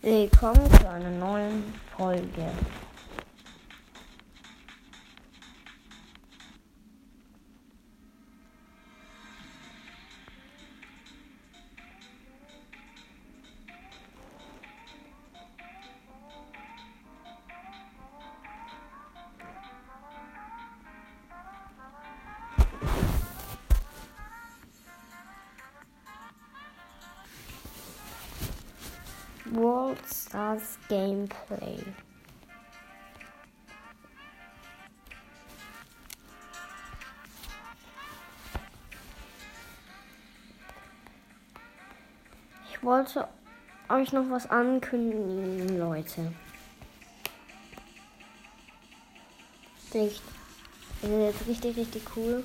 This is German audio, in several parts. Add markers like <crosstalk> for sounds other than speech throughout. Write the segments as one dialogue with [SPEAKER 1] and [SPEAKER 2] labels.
[SPEAKER 1] Willkommen zu einer neuen Folge. Wollte euch noch was ankündigen, Leute. Jetzt richtig, richtig cool.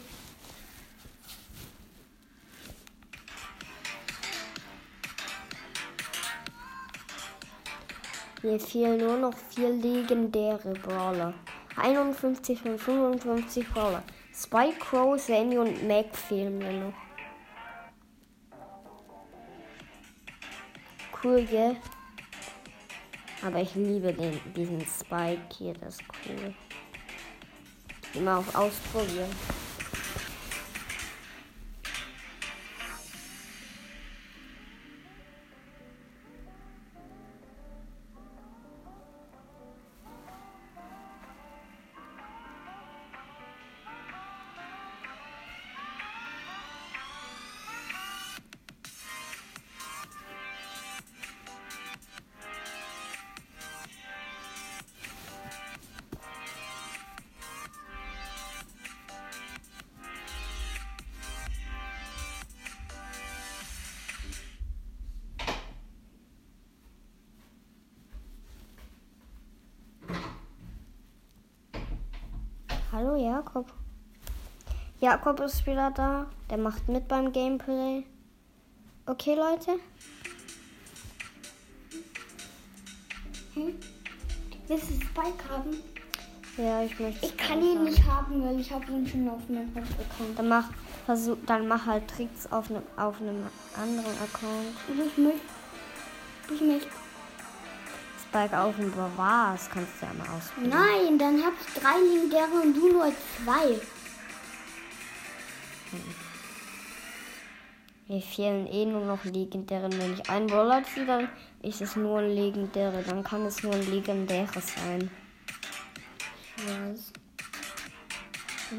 [SPEAKER 1] Mir fehlen nur noch vier legendäre Brawler. 51 von 55 Brawler. Spike, Crow, Sandy und Mac fehlen mir noch. Cool, gell? Aber ich liebe den, diesen Spike hier, das ist cool. Immer auf Ausprobieren. Jakob ist wieder da. Der macht mit beim Gameplay. Okay, Leute.
[SPEAKER 2] Hm? Willst du Spike haben?
[SPEAKER 1] Ja, ich möchte.
[SPEAKER 2] Ich kann ihn nicht haben, weil ich habe ihn schon auf meinem Account.
[SPEAKER 1] Dann mach, versuch, dann mach halt Tricks auf einem auf einem anderen Account.
[SPEAKER 2] Ich möchte. Ich möchte.
[SPEAKER 1] Spike auf dem Bravars kannst du ja mal ausprobieren.
[SPEAKER 2] Nein, dann habe ich drei legendäre und du nur zwei.
[SPEAKER 1] Mir fehlen eh nur noch legendäre. Wenn ich einen Brawler ziehe, dann ist es nur ein legendäre. Dann kann es nur ein legendäres sein.
[SPEAKER 2] Ich weiß.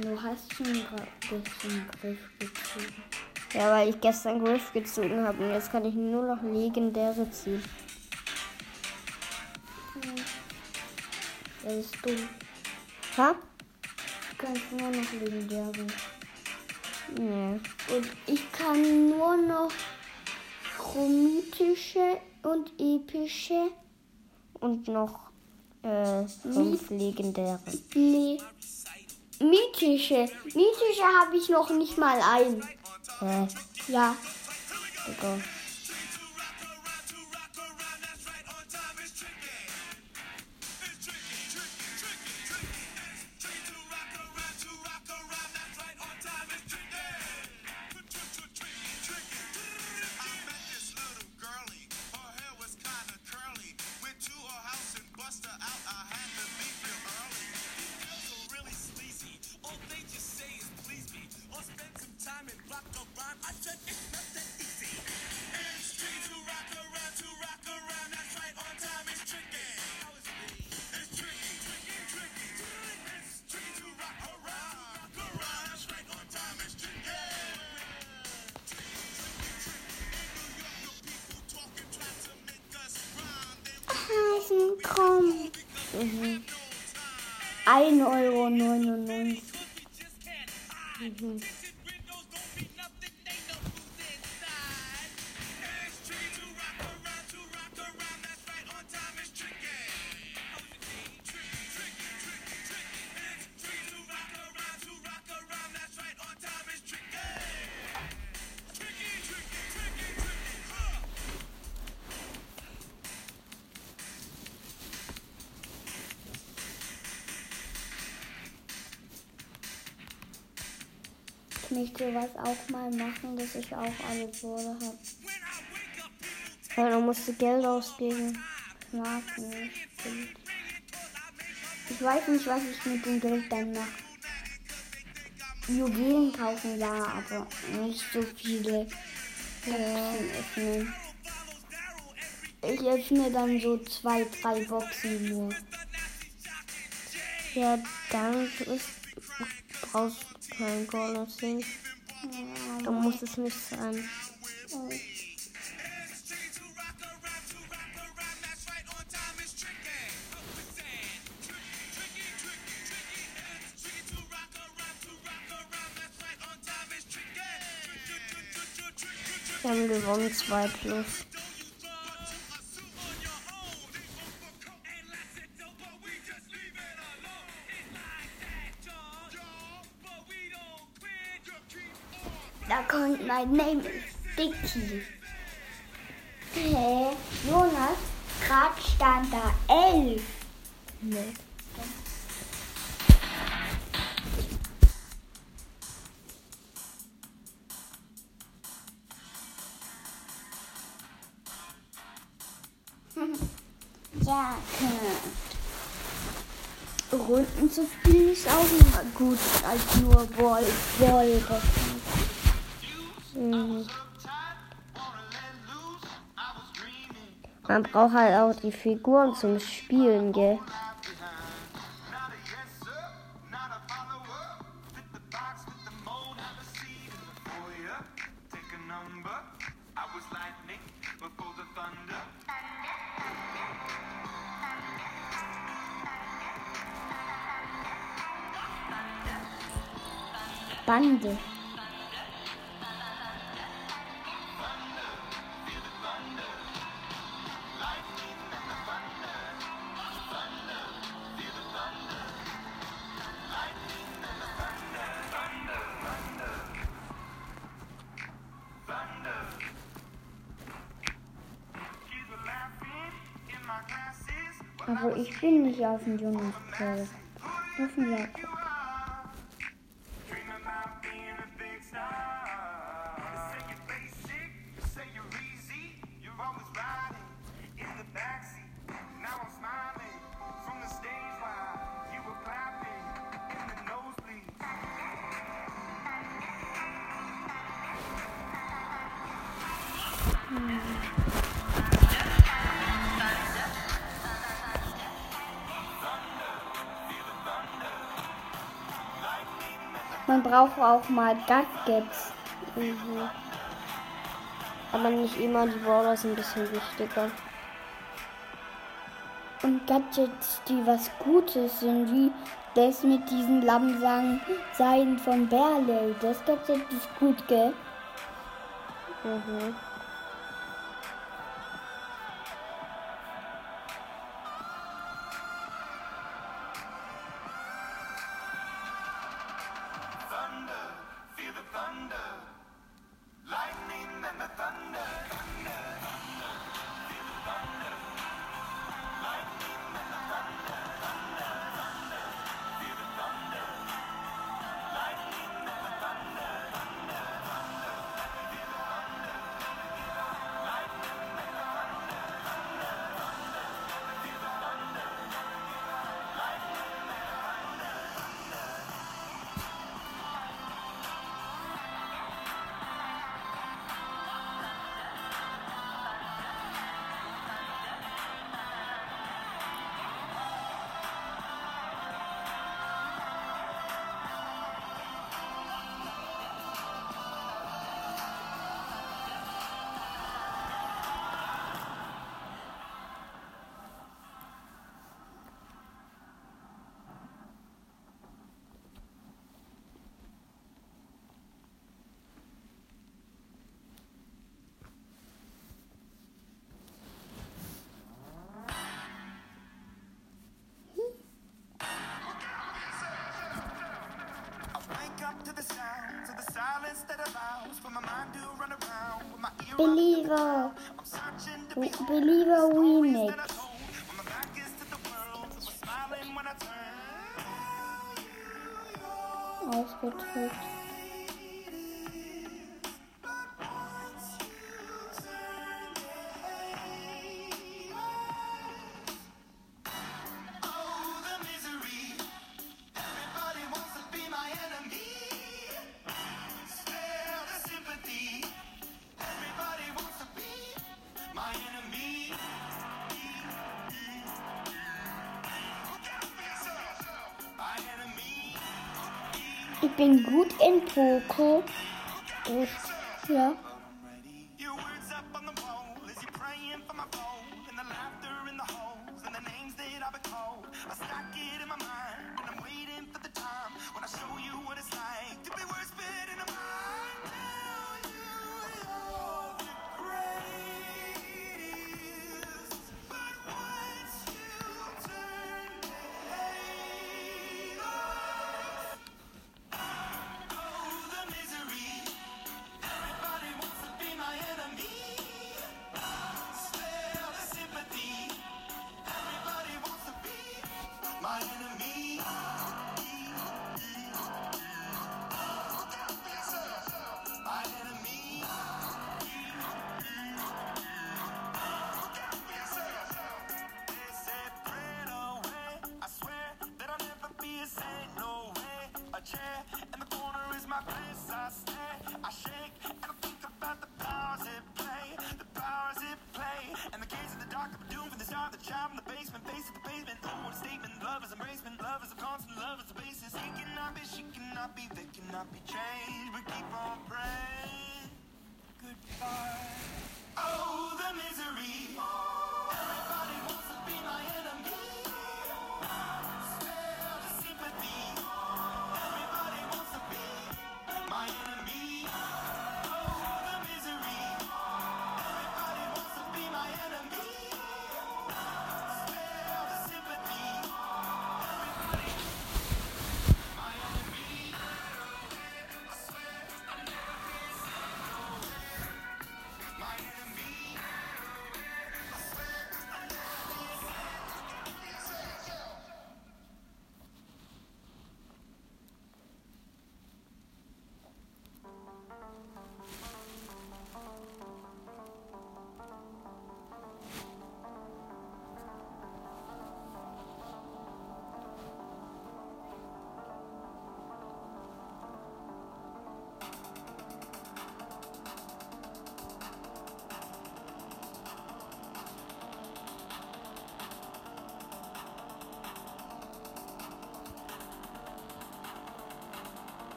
[SPEAKER 2] Du hast schon gerade bisschen Griff gezogen.
[SPEAKER 1] Ja, weil ich gestern Griff gezogen habe und jetzt kann ich nur noch legendäre ziehen.
[SPEAKER 2] Das ist dumm.
[SPEAKER 1] Ha?
[SPEAKER 2] Du kannst nur noch legendäre.
[SPEAKER 1] Nee.
[SPEAKER 2] Und ich kann nur noch chromatische und epische
[SPEAKER 1] Und noch äh, fünf legendäre.
[SPEAKER 2] Le mythische. Mythische habe ich noch nicht mal ein.
[SPEAKER 1] Hä?
[SPEAKER 2] Ja.
[SPEAKER 1] Digga.
[SPEAKER 2] 1,99 Euro. Mhm. Ich möchte sowas auch mal machen, dass ich auch alle Brawler habe.
[SPEAKER 1] Ja, dann musst du Geld ausgeben.
[SPEAKER 2] mag nicht. Ich weiß nicht, was ich mit dem Geld dann mache. Juwelen kaufen ja, aber nicht so viele Boxen öffnen. Ich öffne dann so zwei, drei Boxen nur.
[SPEAKER 1] Ja, dann ist, brauchst kein Golden Sing. Da muss es nicht sein. Oh. Wir haben gewonnen, 2 plus.
[SPEAKER 2] Da kommt mein Name ist Dicky. Hä? Jonas, gerade stand da 11. Nee. <laughs> Ja, Runden zu spielen ist auch immer gut als nur Ball, Ball.
[SPEAKER 1] Man braucht halt auch die Figuren zum Spielen, gell?
[SPEAKER 2] Aber ich bin nicht auf dem Jonas Play. Dürfen wir braucht auch mal Gadgets. Mhm.
[SPEAKER 1] Aber nicht immer, die Brawler sind ein bisschen wichtiger.
[SPEAKER 2] Und Gadgets, die was Gutes sind, wie das mit diesen Lammsang Seiden von Berley. Das Gadget ist gut, gell? Mhm. Believer. Believer Remix. Ausgedrückt.
[SPEAKER 3] Schoko.
[SPEAKER 1] Und
[SPEAKER 3] ja.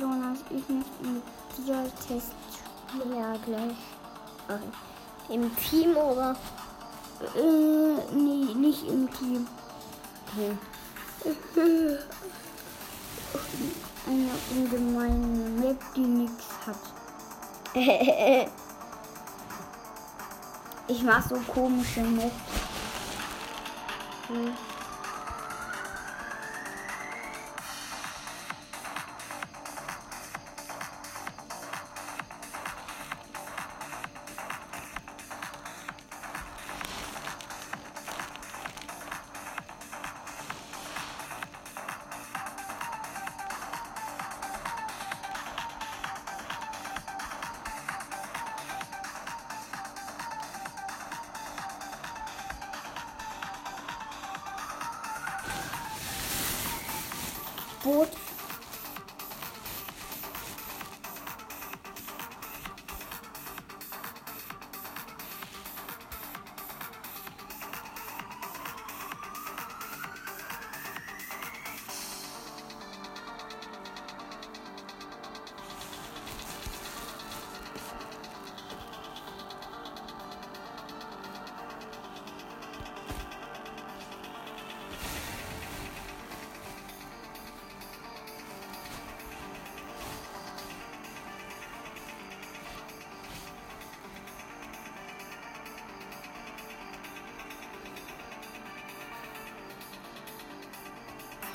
[SPEAKER 3] Jonas, ich möchte mit dir
[SPEAKER 1] ja gleich an. Im Team oder?
[SPEAKER 3] Äh, nee, nicht im Team.
[SPEAKER 1] Okay. <laughs>
[SPEAKER 3] Eine ungemeine Map, die nichts hat. <laughs> ich mach so komische Maps.
[SPEAKER 1] Hm.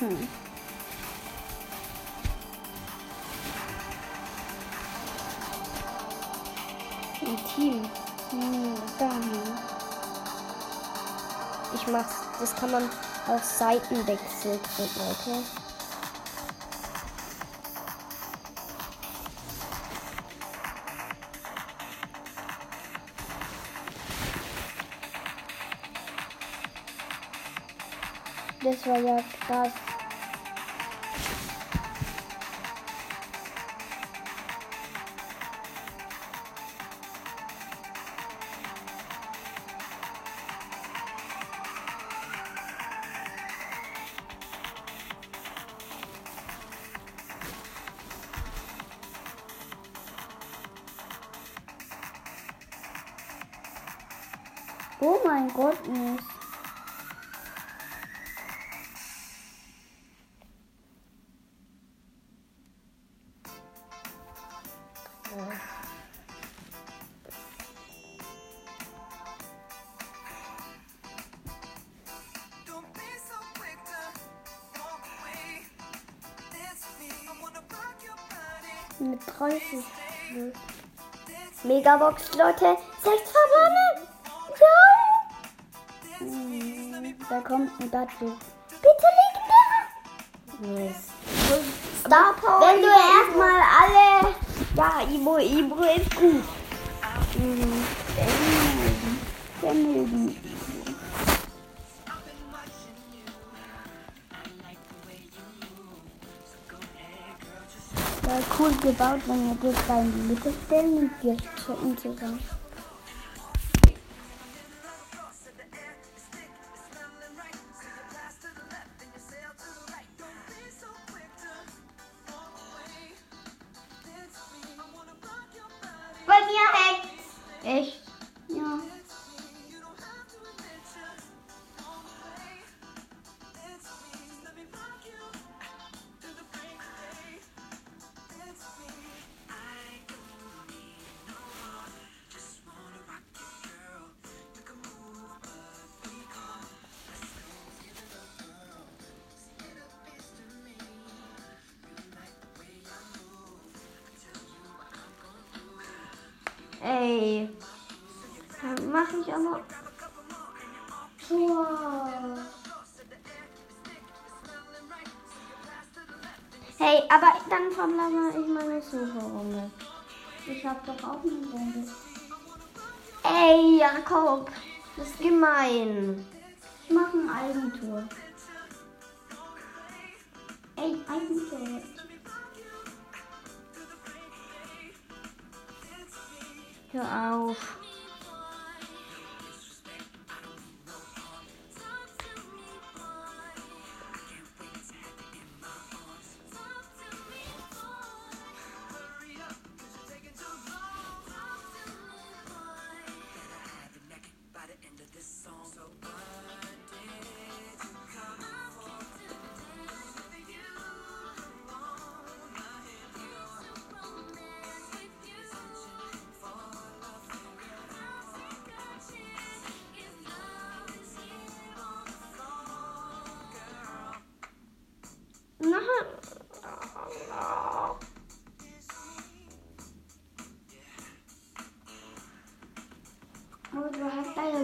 [SPEAKER 3] machen.
[SPEAKER 1] Ein Team.
[SPEAKER 3] Hm.
[SPEAKER 1] Ich mach's. Das kann man auf Seitenwechsel drücken, okay?
[SPEAKER 3] Das war ja krass.
[SPEAKER 2] Oh mein Gott, nicht. mit 30.
[SPEAKER 1] Megabox, Leute.
[SPEAKER 2] 6 Da kommt ein Budget.
[SPEAKER 1] Bitte legendäre. Yes. Star Power.
[SPEAKER 2] Wenn du erstmal alle.
[SPEAKER 1] Ja, Ibo, Ibo ist gut.
[SPEAKER 2] Vermögen. Ja, cool gebaut, wenn wir das da in die Mitte stellen und wir checken zusammen.
[SPEAKER 1] Echt? Ich aber. Wow. Hey, aber dann verbleibe ich meine Sucherrunde.
[SPEAKER 2] Ich hab doch auch eine Runde.
[SPEAKER 1] Ey, Jakob. Das ist gemein.
[SPEAKER 2] Ich mach ein Eigentor.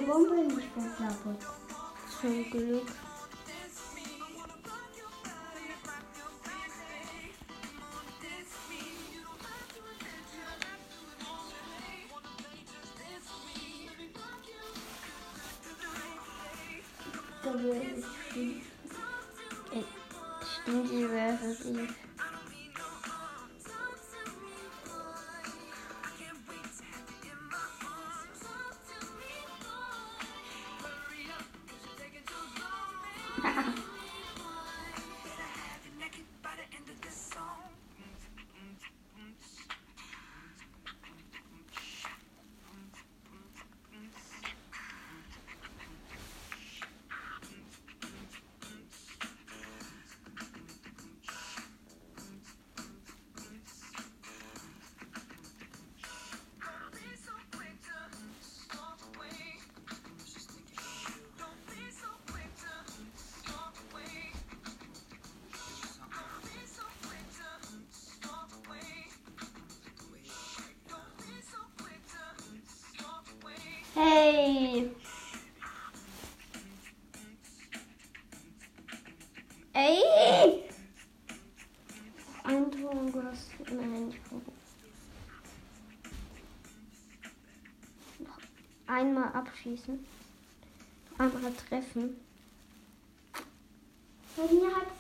[SPEAKER 2] Bombe nicht verklappert.
[SPEAKER 1] Zum Glück. Hey. Ey. Und du hast mein Handy Einmal abschießen. Einmal treffen.
[SPEAKER 2] Bei mir hat's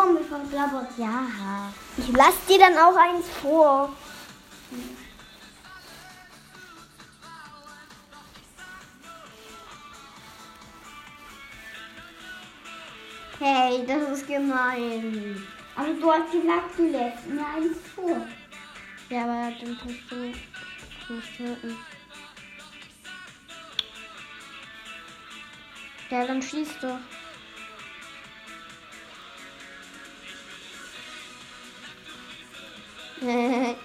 [SPEAKER 2] Formel von Blabbert. Ja.
[SPEAKER 1] Ich lass dir dann auch eins vor. Hey, das ist gemein.
[SPEAKER 2] Aber du hast gesagt, du lässt mir eins vor.
[SPEAKER 1] Ja, aber dann kannst du nicht töten. Ja, dann schießt doch. <laughs>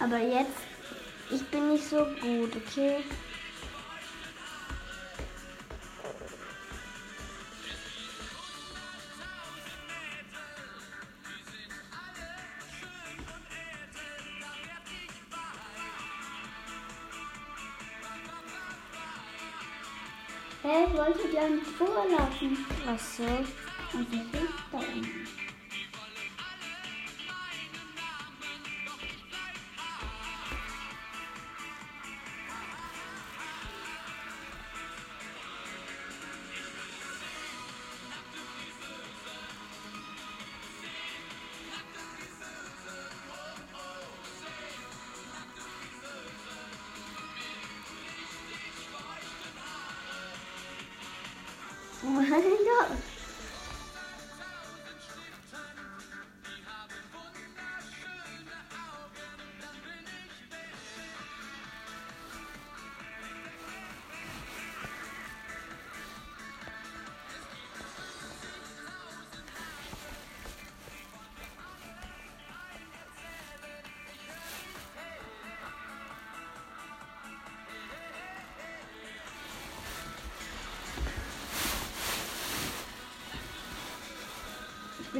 [SPEAKER 1] aber jetzt, ich bin nicht so gut, okay?
[SPEAKER 2] Hä, ich wollte dir eins vorlassen.
[SPEAKER 1] Ach so.
[SPEAKER 2] Und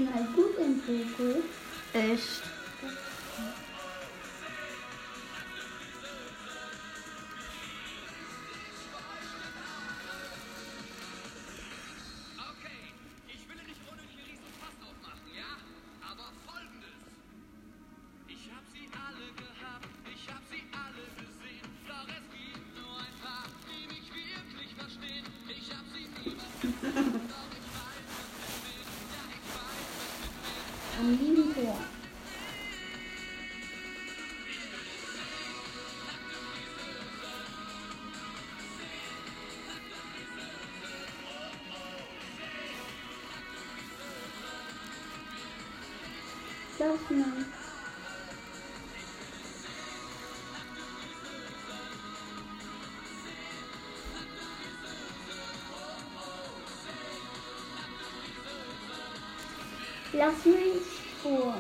[SPEAKER 2] Ich bin halt gut im Lass mich vor.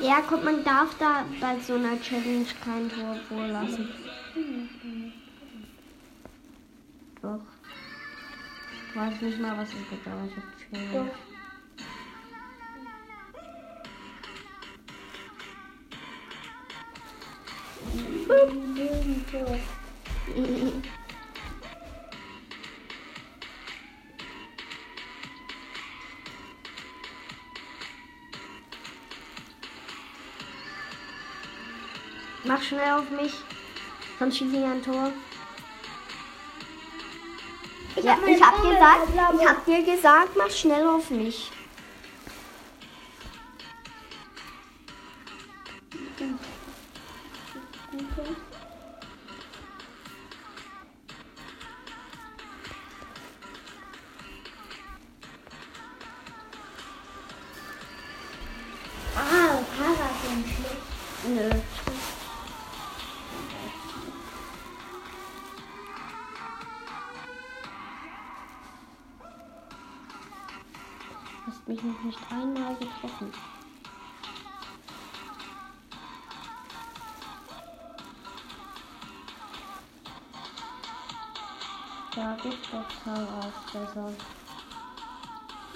[SPEAKER 1] Ja, guck, man darf da bei so einer Challenge kein Tor vorlassen. Doch. Ich weiß nicht mal, was es gibt, aber ich hab Challenge.
[SPEAKER 2] Tor.
[SPEAKER 1] Mach schnell auf mich, sonst schieße ich ein Tor.
[SPEAKER 2] Ich
[SPEAKER 1] ja,
[SPEAKER 2] hab
[SPEAKER 1] ich hab gesagt, ich hab dir gesagt, mach schnell auf mich. Hast mich noch nicht einmal getroffen. Da gibt doch Taras besser.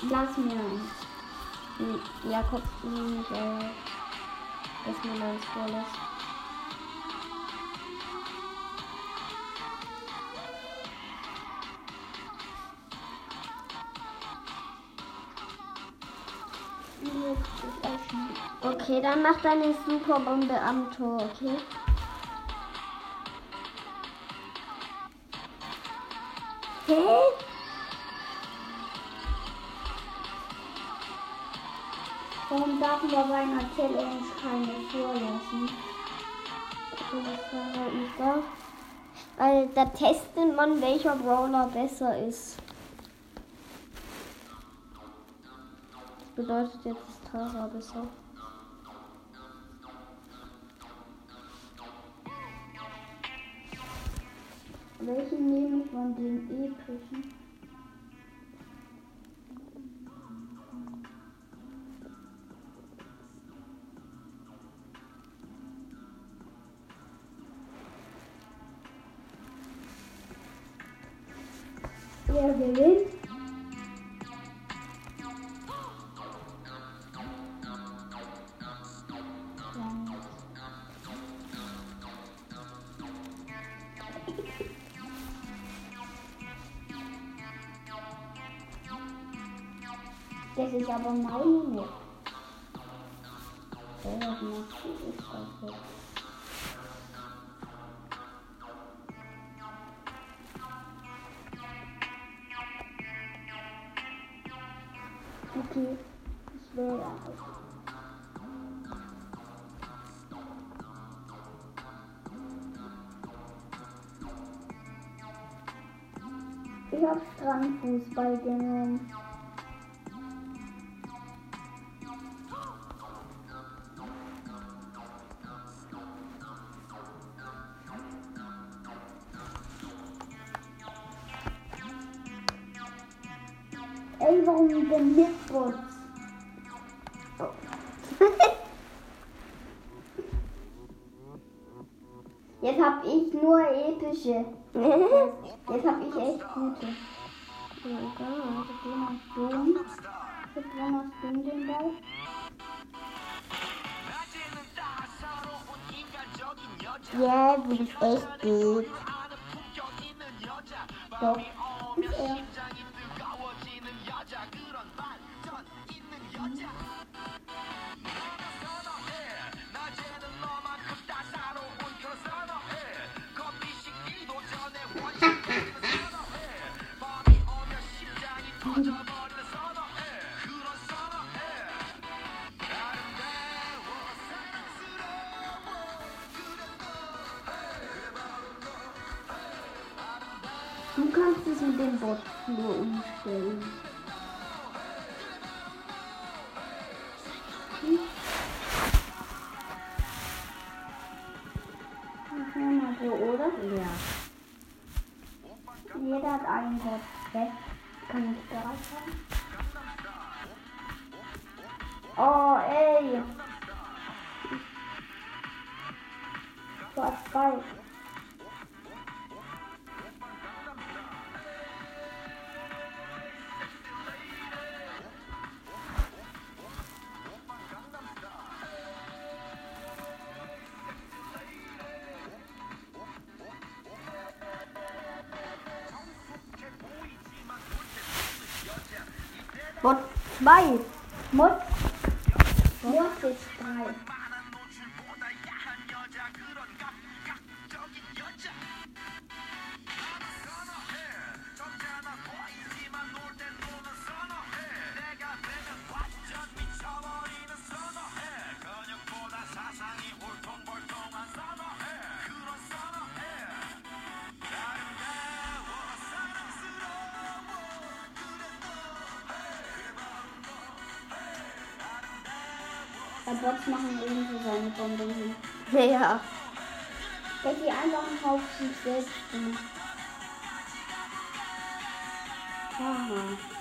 [SPEAKER 2] Lass mir eins.
[SPEAKER 1] Hm, Ja, guck, hm, äh, dass man eins vorlässt. dann mach deine Superbombe am Tor, okay? Hä?
[SPEAKER 2] Warum darf man bei einer Challenge keine vorlassen?
[SPEAKER 1] Das war halt nicht da. Weil da testet man, welcher Brawler besser ist. Das bedeutet jetzt ist Tara besser.
[SPEAKER 2] Welchen nehme ich von den epischen? Aber nicht. Ja, das ist das so. Okay, ich wähle aus. Ich hab Strandfußball genommen. Ey, warum denn Hitbots? <laughs> Jetzt hab ich nur epische. <laughs> Jetzt hab ich echt gute. Ja, egal. Ich geh mal dumm. Ich wann hast du den Ball?
[SPEAKER 1] Ja, du bist echt gut.
[SPEAKER 2] Doch. Hm? Machen wir mal so, oder?
[SPEAKER 1] Ja.
[SPEAKER 2] Bot Der Bots machen irgendwo seine Bombe hin.
[SPEAKER 1] Ja.
[SPEAKER 2] Der hat die einfach auf sich selbst.
[SPEAKER 1] Aha.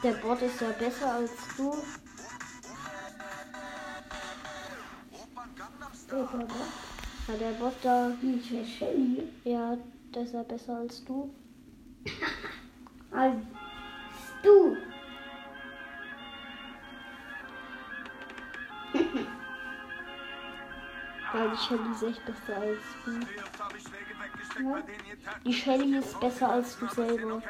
[SPEAKER 1] Der Bot ist ja besser als du. Ja, der Bot da.
[SPEAKER 2] Hm,
[SPEAKER 1] ja, der ist ja besser als du. <laughs>
[SPEAKER 2] als du. <laughs>
[SPEAKER 1] Weil die Shelly ist echt besser als du.
[SPEAKER 4] Ja?
[SPEAKER 1] Die Shelly ist besser als du selber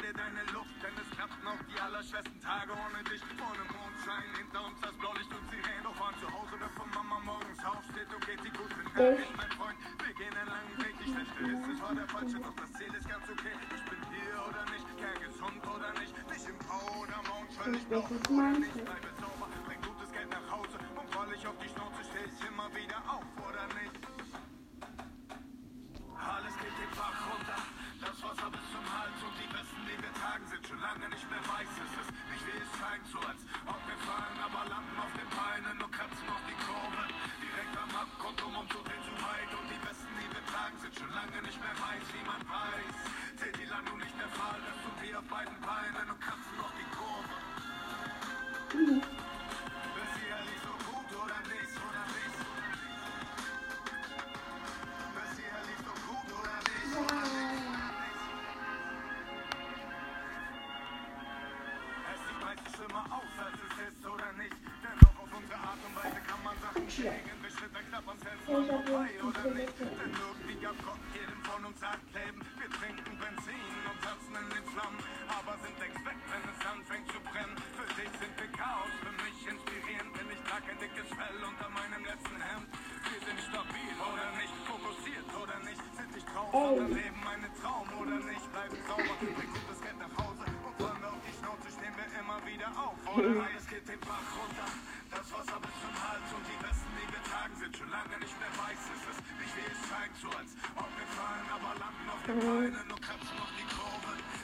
[SPEAKER 4] dir deine Luft, denn es klappt noch die allerschwersten Tage ohne dich. Ohne Mondschein, hinter uns das Blaulicht und sie Sirene. Doch von zu Hause, wenn Mama morgens aufsteht und geht die gute Nachricht, mein Freund. Wir gehen einen langen Weg, ich verstehe es, ich war der Falsche, doch das Ziel ist ganz okay. Ich bin hier oder nicht, kein gesund oder nicht, nicht im Grau oder morgens
[SPEAKER 2] völlig blau oder nicht.
[SPEAKER 4] Bleibe sauber, bring gutes Geld nach Hause und weil ich auf die Schnauze steh ich immer wieder auf. Thank you.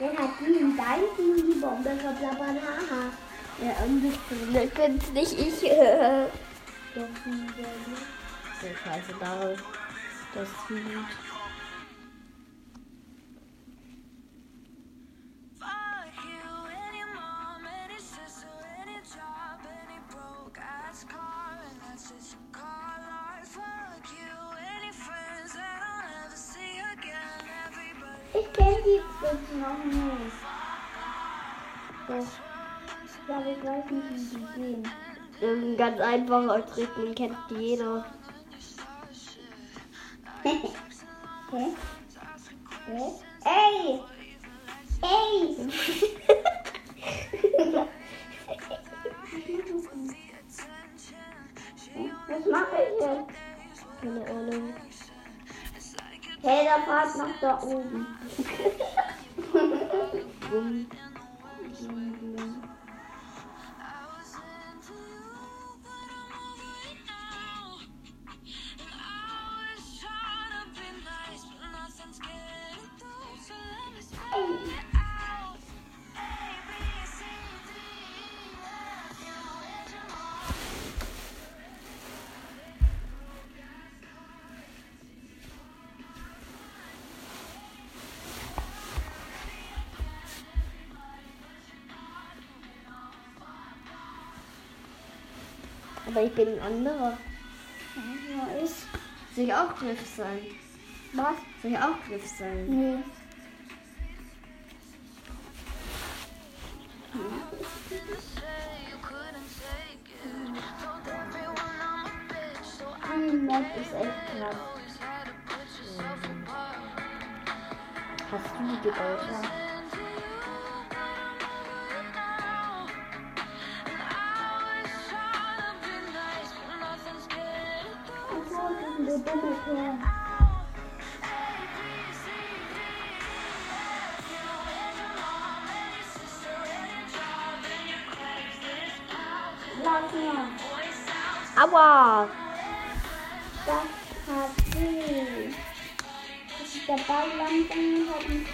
[SPEAKER 4] Dann hat den Ball gegen die
[SPEAKER 2] Bombe verblabbert. Haha.
[SPEAKER 1] Ja, und das bin's nicht ich. Äh,
[SPEAKER 2] doch, ich weiß, darum, das
[SPEAKER 1] Lied. ganz einfach als Rhythmen kennt jeder.
[SPEAKER 2] Hey, hey, Was mache ich jetzt?
[SPEAKER 1] Keine Ahnung.
[SPEAKER 2] Hey, der Part macht da oben. <laughs>
[SPEAKER 1] Aber ich bin ein anderer.
[SPEAKER 2] Ja, ich.
[SPEAKER 1] Soll ich auch Griff sein?
[SPEAKER 2] Was?
[SPEAKER 1] Soll ich auch Griff sein?
[SPEAKER 2] Nee. hier.
[SPEAKER 1] Aua.
[SPEAKER 2] Das hat sie. Ist der Ball langsam